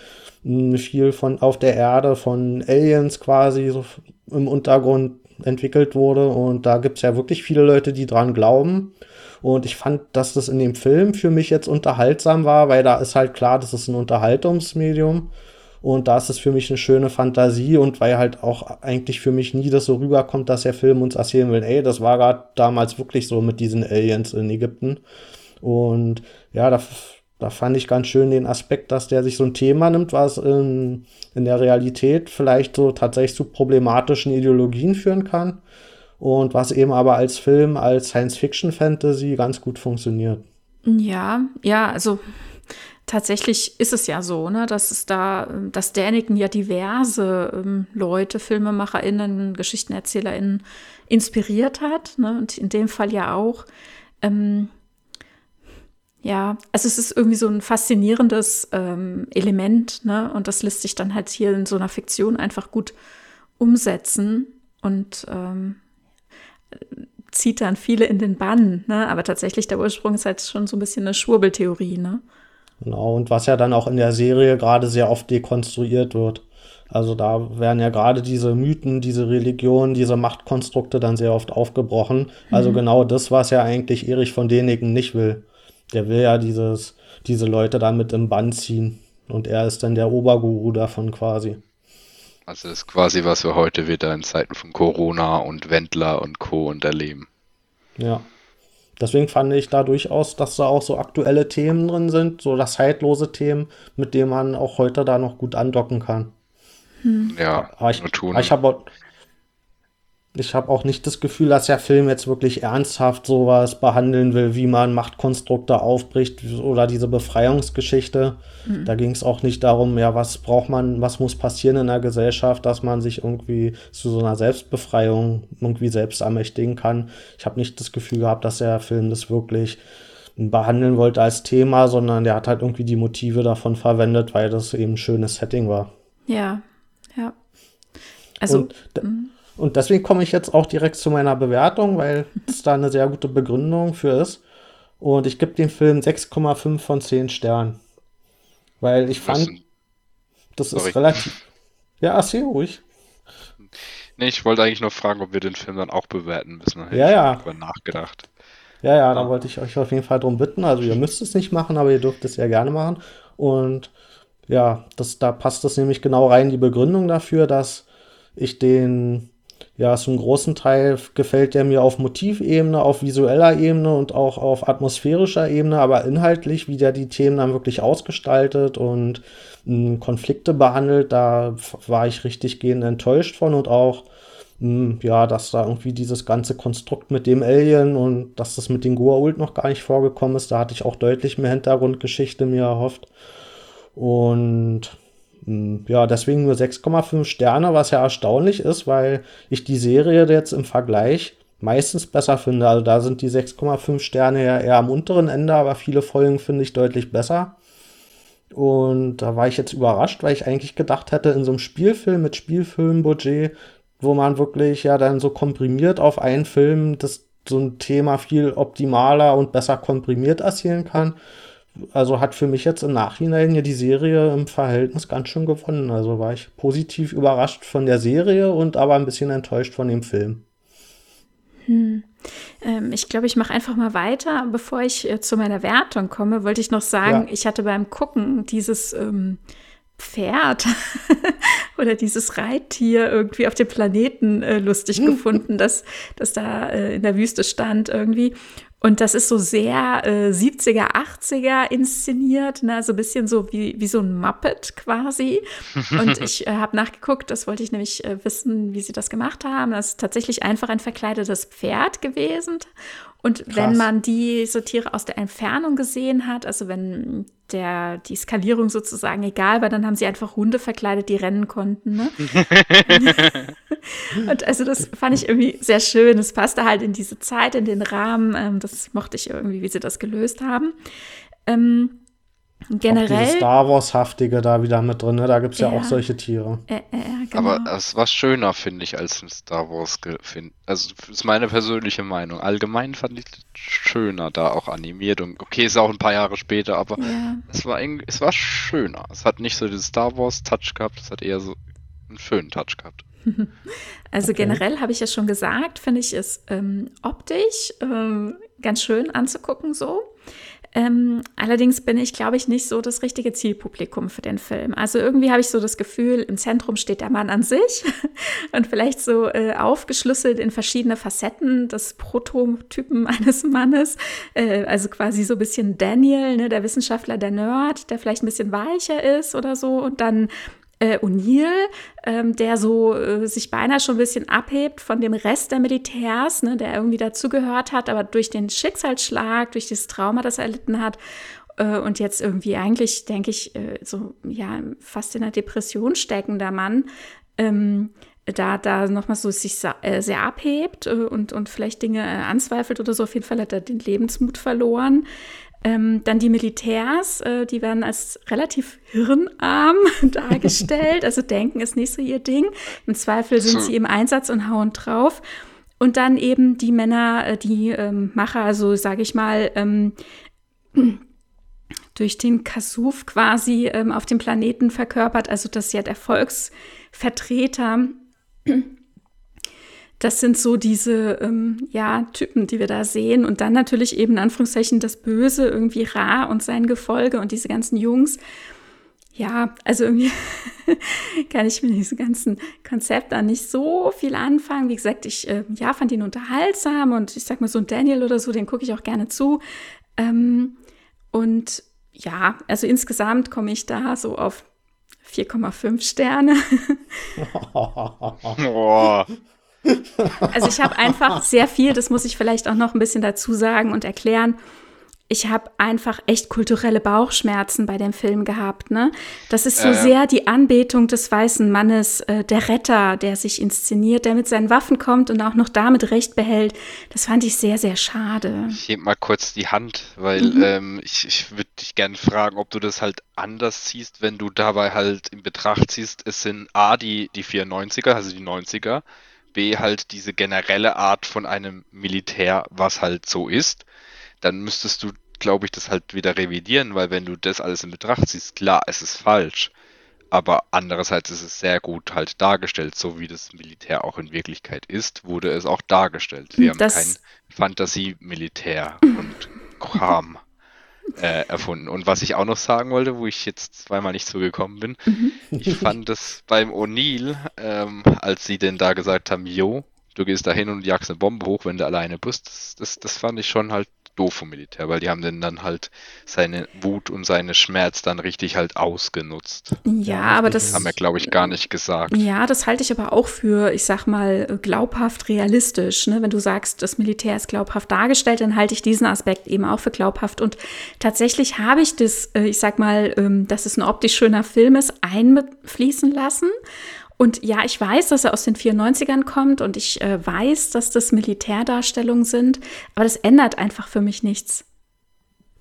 mh, viel von auf der Erde von Aliens quasi so im Untergrund entwickelt wurde. Und da gibt es ja wirklich viele Leute, die dran glauben. Und ich fand, dass das in dem Film für mich jetzt unterhaltsam war, weil da ist halt klar, das ist ein Unterhaltungsmedium. Und da ist es für mich eine schöne Fantasie und weil halt auch eigentlich für mich nie das so rüberkommt, dass der Film uns erzählen will, ey, das war gerade damals wirklich so mit diesen Aliens in Ägypten. Und ja, da, da fand ich ganz schön den Aspekt, dass der sich so ein Thema nimmt, was in, in der Realität vielleicht so tatsächlich zu problematischen Ideologien führen kann. Und was eben aber als Film, als Science-Fiction-Fantasy ganz gut funktioniert. Ja, ja, also tatsächlich ist es ja so, ne, dass es da, dass Däniken ja diverse ähm, Leute, FilmemacherInnen, GgeschichtenerzählerInnen inspiriert hat, ne, und in dem Fall ja auch. Ähm, ja, also es ist irgendwie so ein faszinierendes ähm, Element, ne, und das lässt sich dann halt hier in so einer Fiktion einfach gut umsetzen und ähm, zieht dann viele in den Bann, ne, aber tatsächlich der Ursprung ist halt schon so ein bisschen eine Schwurbeltheorie, ne. Genau, und was ja dann auch in der Serie gerade sehr oft dekonstruiert wird. Also da werden ja gerade diese Mythen, diese Religionen, diese Machtkonstrukte dann sehr oft aufgebrochen. Also mhm. genau das, was ja eigentlich Erich von Däniken nicht will. Der will ja dieses, diese Leute damit im Bann ziehen. Und er ist dann der Oberguru davon quasi. Also das ist quasi, was wir heute wieder in Zeiten von Corona und Wendler und Co. und erleben. Ja. Deswegen fand ich da durchaus, dass da auch so aktuelle Themen drin sind, so das zeitlose Themen, mit denen man auch heute da noch gut andocken kann. Hm. Ja, aber ich, ich habe ich habe auch nicht das Gefühl, dass der Film jetzt wirklich ernsthaft sowas behandeln will, wie man Machtkonstrukte aufbricht oder diese Befreiungsgeschichte. Mhm. Da ging es auch nicht darum, ja, was braucht man, was muss passieren in der Gesellschaft, dass man sich irgendwie zu so einer Selbstbefreiung irgendwie selbst ermächtigen kann. Ich habe nicht das Gefühl gehabt, dass der Film das wirklich behandeln wollte als Thema, sondern der hat halt irgendwie die Motive davon verwendet, weil das eben ein schönes Setting war. Ja, ja. Also. Und. Und deswegen komme ich jetzt auch direkt zu meiner Bewertung, weil es da eine sehr gute Begründung für ist. Und ich gebe dem Film 6,5 von 10 Sternen. Weil ich fand, das Sorry. ist relativ. Ja, erzähl ruhig. Nee, ich wollte eigentlich nur fragen, ob wir den Film dann auch bewerten müssen. Da ja, ja. Ich nachgedacht. Ja, ja, da wollte ich euch auf jeden Fall darum bitten. Also ihr müsst es nicht machen, aber ihr dürft es ja gerne machen. Und ja, das, da passt es nämlich genau rein, die Begründung dafür, dass ich den ja, einen großen Teil gefällt der mir auf Motivebene, auf visueller Ebene und auch auf atmosphärischer Ebene, aber inhaltlich, wie der die Themen dann wirklich ausgestaltet und mh, hm, Konflikte behandelt, da war ich richtig gehend enttäuscht von und auch, mh, hm, ja, dass da irgendwie dieses ganze Konstrukt mit dem Alien und dass das mit den Goa'uld noch gar nicht vorgekommen ist, da hatte ich auch deutlich mehr Hintergrundgeschichte mir erhofft. Und ja, deswegen nur 6,5 Sterne, was ja erstaunlich ist, weil ich die Serie jetzt im Vergleich meistens besser finde. Also da sind die 6,5 Sterne ja eher am unteren Ende, aber viele Folgen finde ich deutlich besser. Und da war ich jetzt überrascht, weil ich eigentlich gedacht hätte, in so einem Spielfilm mit Spielfilmbudget, wo man wirklich ja dann so komprimiert auf einen Film das so ein Thema viel optimaler und besser komprimiert erzählen kann also hat für mich jetzt im Nachhinein ja die Serie im Verhältnis ganz schön gewonnen. Also war ich positiv überrascht von der Serie und aber ein bisschen enttäuscht von dem Film. Hm. Ähm, ich glaube, ich mache einfach mal weiter. Bevor ich äh, zu meiner Wertung komme, wollte ich noch sagen, ja. ich hatte beim Gucken dieses ähm, Pferd oder dieses Reittier irgendwie auf dem Planeten äh, lustig gefunden, dass das da äh, in der Wüste stand irgendwie. Und das ist so sehr äh, 70er, 80er inszeniert, ne? so ein bisschen so wie, wie so ein Muppet quasi. Und ich äh, habe nachgeguckt, das wollte ich nämlich äh, wissen, wie sie das gemacht haben. Das ist tatsächlich einfach ein verkleidetes Pferd gewesen. Und Krass. wenn man diese Tiere aus der Entfernung gesehen hat, also wenn der, die Skalierung sozusagen egal war, dann haben sie einfach Hunde verkleidet, die rennen konnten. Ne? und also das fand ich irgendwie sehr schön. Es passte halt in diese Zeit, in den Rahmen. Ähm, das mochte ich irgendwie, wie sie das gelöst haben. Ähm, Generell. Auch Star Wars-haftige da wieder mit drin, ne? da gibt es ja, ja, auch solche Tiere. Äh, äh, genau. Aber es war schöner, finde ich, als ein Star Wars. Also, das ist meine persönliche Meinung. Allgemein fand ich es schöner, da auch animiert. Und okay, ist auch ein paar Jahre später, aber ja. es, war es war schöner. Es hat nicht so den Star Wars-Touch gehabt, es hat eher so einen schönen Touch gehabt. Also okay. generell habe ich ja schon gesagt, finde ich es ähm, optisch ähm, ganz schön anzugucken so. Ähm, allerdings bin ich, glaube ich, nicht so das richtige Zielpublikum für den Film. Also irgendwie habe ich so das Gefühl, im Zentrum steht der Mann an sich und vielleicht so äh, aufgeschlüsselt in verschiedene Facetten des Prototypen eines Mannes. Äh, also quasi so ein bisschen Daniel, ne, der Wissenschaftler, der Nerd, der vielleicht ein bisschen weicher ist oder so. Und dann äh, O'Neill, ähm, der so äh, sich beinahe schon ein bisschen abhebt von dem Rest der Militärs, ne, der irgendwie dazugehört hat, aber durch den Schicksalsschlag, durch das Trauma, das er erlitten hat äh, und jetzt irgendwie eigentlich, denke ich, äh, so ja fast in einer Depression steckender Mann, ähm, da, da nochmal so sich äh, sehr abhebt äh, und, und vielleicht Dinge anzweifelt oder so. Auf jeden Fall hat er den Lebensmut verloren. Ähm, dann die Militärs, äh, die werden als relativ hirnarm dargestellt. Also denken ist nicht so ihr Ding. Im Zweifel sind sie im Einsatz und hauen drauf. Und dann eben die Männer, äh, die ähm, Macher, also sage ich mal, ähm, durch den Kasuf quasi ähm, auf dem Planeten verkörpert. Also das ist ja der Volksvertreter das sind so diese ähm, ja, Typen, die wir da sehen. Und dann natürlich eben in Anführungszeichen das Böse, irgendwie Ra und sein Gefolge und diese ganzen Jungs. Ja, also irgendwie kann ich mit diesem ganzen Konzept da nicht so viel anfangen. Wie gesagt, ich äh, ja, fand ihn unterhaltsam und ich sag mal so ein Daniel oder so, den gucke ich auch gerne zu. Ähm, und ja, also insgesamt komme ich da so auf 4,5 Sterne. Also ich habe einfach sehr viel, das muss ich vielleicht auch noch ein bisschen dazu sagen und erklären. Ich habe einfach echt kulturelle Bauchschmerzen bei dem Film gehabt. Ne? Das ist so äh, sehr die Anbetung des weißen Mannes, äh, der Retter, der sich inszeniert, der mit seinen Waffen kommt und auch noch damit Recht behält. Das fand ich sehr, sehr schade. Ich heb mal kurz die Hand, weil mhm. ähm, ich, ich würde dich gerne fragen, ob du das halt anders siehst, wenn du dabei halt in Betracht ziehst, es sind A, die, die 94er, also die 90er, B halt diese generelle Art von einem Militär, was halt so ist, dann müsstest du, glaube ich, das halt wieder revidieren, weil wenn du das alles in Betracht ziehst, klar, es ist falsch. Aber andererseits ist es sehr gut halt dargestellt, so wie das Militär auch in Wirklichkeit ist, wurde es auch dargestellt. Wir haben kein Fantasie-Militär und Kram äh, erfunden. Und was ich auch noch sagen wollte, wo ich jetzt zweimal nicht zugekommen bin, mhm. ich fand es beim O'Neill, ähm, als sie denn da gesagt haben, jo, du gehst da hin und jagst eine Bombe hoch, wenn du alleine bist, das, das, das fand ich schon halt doof vom Militär, weil die haben dann, dann halt seine Wut und seine Schmerz dann richtig halt ausgenutzt. Ja, aber das haben wir, glaube ich, gar nicht gesagt. Ja, das halte ich aber auch für, ich sag mal, glaubhaft realistisch. Ne? Wenn du sagst, das Militär ist glaubhaft dargestellt, dann halte ich diesen Aspekt eben auch für glaubhaft. Und tatsächlich habe ich das, äh, ich sag mal, ähm, dass es ein optisch schöner Film ist, einfließen lassen. Und ja, ich weiß, dass er aus den 94ern kommt und ich äh, weiß, dass das Militärdarstellungen sind, aber das ändert einfach für mich nichts.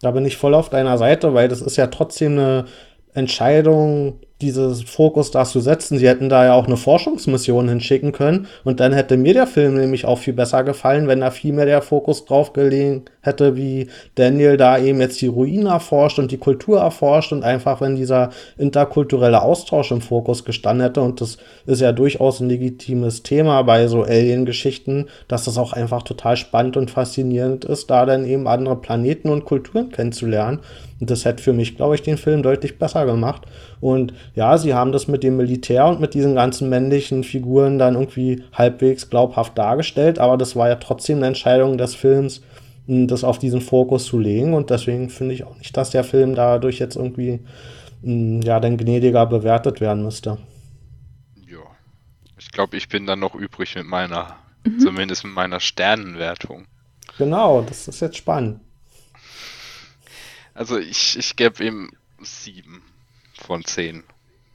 Da bin ich voll auf deiner Seite, weil das ist ja trotzdem eine Entscheidung dieses Fokus da zu setzen. Sie hätten da ja auch eine Forschungsmission hinschicken können und dann hätte mir der Film nämlich auch viel besser gefallen, wenn da viel mehr der Fokus drauf gelegen hätte, wie Daniel da eben jetzt die Ruinen erforscht und die Kultur erforscht und einfach, wenn dieser interkulturelle Austausch im Fokus gestanden hätte und das ist ja durchaus ein legitimes Thema bei so Alien-Geschichten, dass das auch einfach total spannend und faszinierend ist, da dann eben andere Planeten und Kulturen kennenzulernen. Und das hätte für mich, glaube ich, den Film deutlich besser gemacht. Und ja, sie haben das mit dem Militär und mit diesen ganzen männlichen Figuren dann irgendwie halbwegs glaubhaft dargestellt, aber das war ja trotzdem eine Entscheidung des Films, das auf diesen Fokus zu legen. Und deswegen finde ich auch nicht, dass der Film dadurch jetzt irgendwie ja, dann gnädiger bewertet werden müsste. Ja. Ich glaube, ich bin dann noch übrig mit meiner, mhm. zumindest mit meiner Sternenwertung. Genau, das ist jetzt spannend. Also ich, ich gebe ihm sieben von zehn.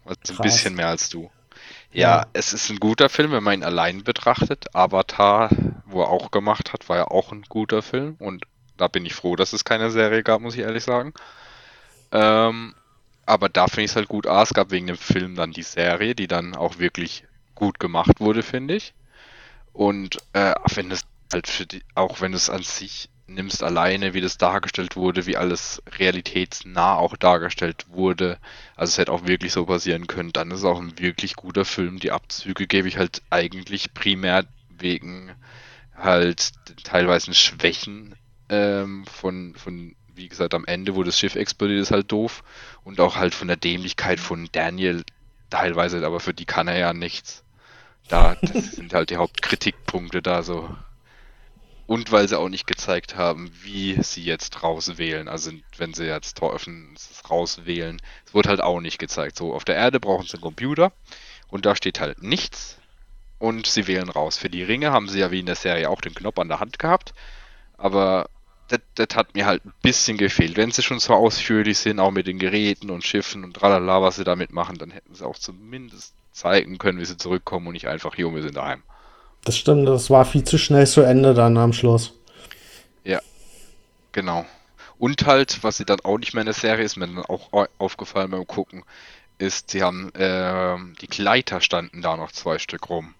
Also Krass. ein bisschen mehr als du. Ja, ja, es ist ein guter Film, wenn man ihn allein betrachtet. Avatar, wo er auch gemacht hat, war ja auch ein guter Film. Und da bin ich froh, dass es keine Serie gab, muss ich ehrlich sagen. Ähm, aber da finde ich es halt gut. Ah, es gab wegen dem Film dann die Serie, die dann auch wirklich gut gemacht wurde, finde ich. Und äh, wenn es halt für die, auch wenn es an sich nimmst alleine, wie das dargestellt wurde, wie alles realitätsnah auch dargestellt wurde, also es hätte auch wirklich so passieren können, dann ist es auch ein wirklich guter Film. Die Abzüge gebe ich halt eigentlich primär wegen halt teilweise Schwächen ähm, von, von, wie gesagt, am Ende, wo das Schiff explodiert, ist halt doof. Und auch halt von der Dämlichkeit von Daniel teilweise, aber für die kann er ja nichts. Da, das sind halt die Hauptkritikpunkte da so. Und weil sie auch nicht gezeigt haben, wie sie jetzt rauswählen. Also wenn sie jetzt Torfen rauswählen. Es wurde halt auch nicht gezeigt. So, auf der Erde brauchen sie einen Computer und da steht halt nichts. Und sie wählen raus. Für die Ringe haben sie ja wie in der Serie auch den Knopf an der Hand gehabt. Aber das, das hat mir halt ein bisschen gefehlt. Wenn sie schon so ausführlich sind, auch mit den Geräten und Schiffen und tralala, was sie damit machen, dann hätten sie auch zumindest zeigen können, wie sie zurückkommen und nicht einfach, hier, wir sind daheim. Das stimmt, das war viel zu schnell zu Ende dann am Schluss. Ja, genau. Und halt, was sie dann auch nicht mehr in der Serie ist, mir dann auch aufgefallen beim Gucken, ist, sie haben, äh, die Gleiter standen da noch zwei Stück rum.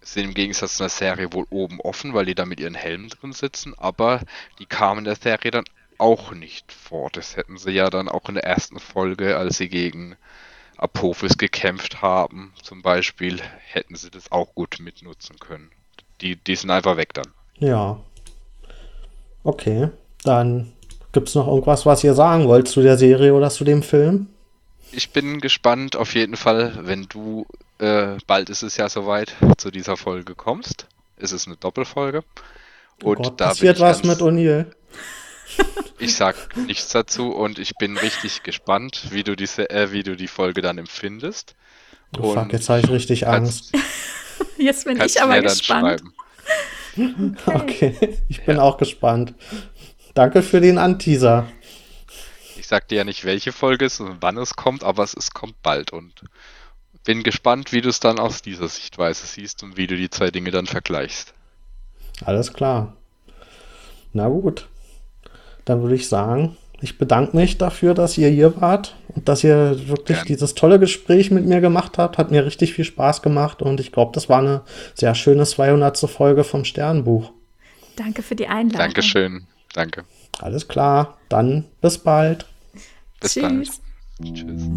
Sind im Gegensatz zu der Serie wohl oben offen, weil die da mit ihren Helmen drin sitzen, aber die kamen in der Serie dann auch nicht vor. Das hätten sie ja dann auch in der ersten Folge, als sie gegen Apophis gekämpft haben, zum Beispiel, hätten sie das auch gut mitnutzen können. Die, die sind einfach weg dann. Ja. Okay, dann gibt es noch irgendwas, was ihr sagen wollt zu der Serie oder zu dem Film? Ich bin gespannt auf jeden Fall, wenn du, äh, bald ist es ja soweit, zu dieser Folge kommst. Es ist eine Doppelfolge. Oh Und oh Gott, da passiert was mit O'Neill. Ich sag nichts dazu und ich bin richtig gespannt, wie du, diese, äh, wie du die Folge dann empfindest. Oh, fuck, jetzt habe ich richtig Angst. jetzt bin ich aber gespannt. Okay. okay, ich bin ja. auch gespannt. Danke für den Anteaser. Ich sag dir ja nicht, welche Folge es und wann es kommt, aber es, es kommt bald und bin gespannt, wie du es dann aus dieser Sichtweise siehst und wie du die zwei Dinge dann vergleichst. Alles klar. Na gut dann würde ich sagen, ich bedanke mich dafür, dass ihr hier wart und dass ihr wirklich ja. dieses tolle Gespräch mit mir gemacht habt. Hat mir richtig viel Spaß gemacht und ich glaube, das war eine sehr schöne 200. Folge vom Sternbuch. Danke für die Einladung. Dankeschön. Danke. Alles klar. Dann bis bald. Bis Tschüss. bald. Tschüss.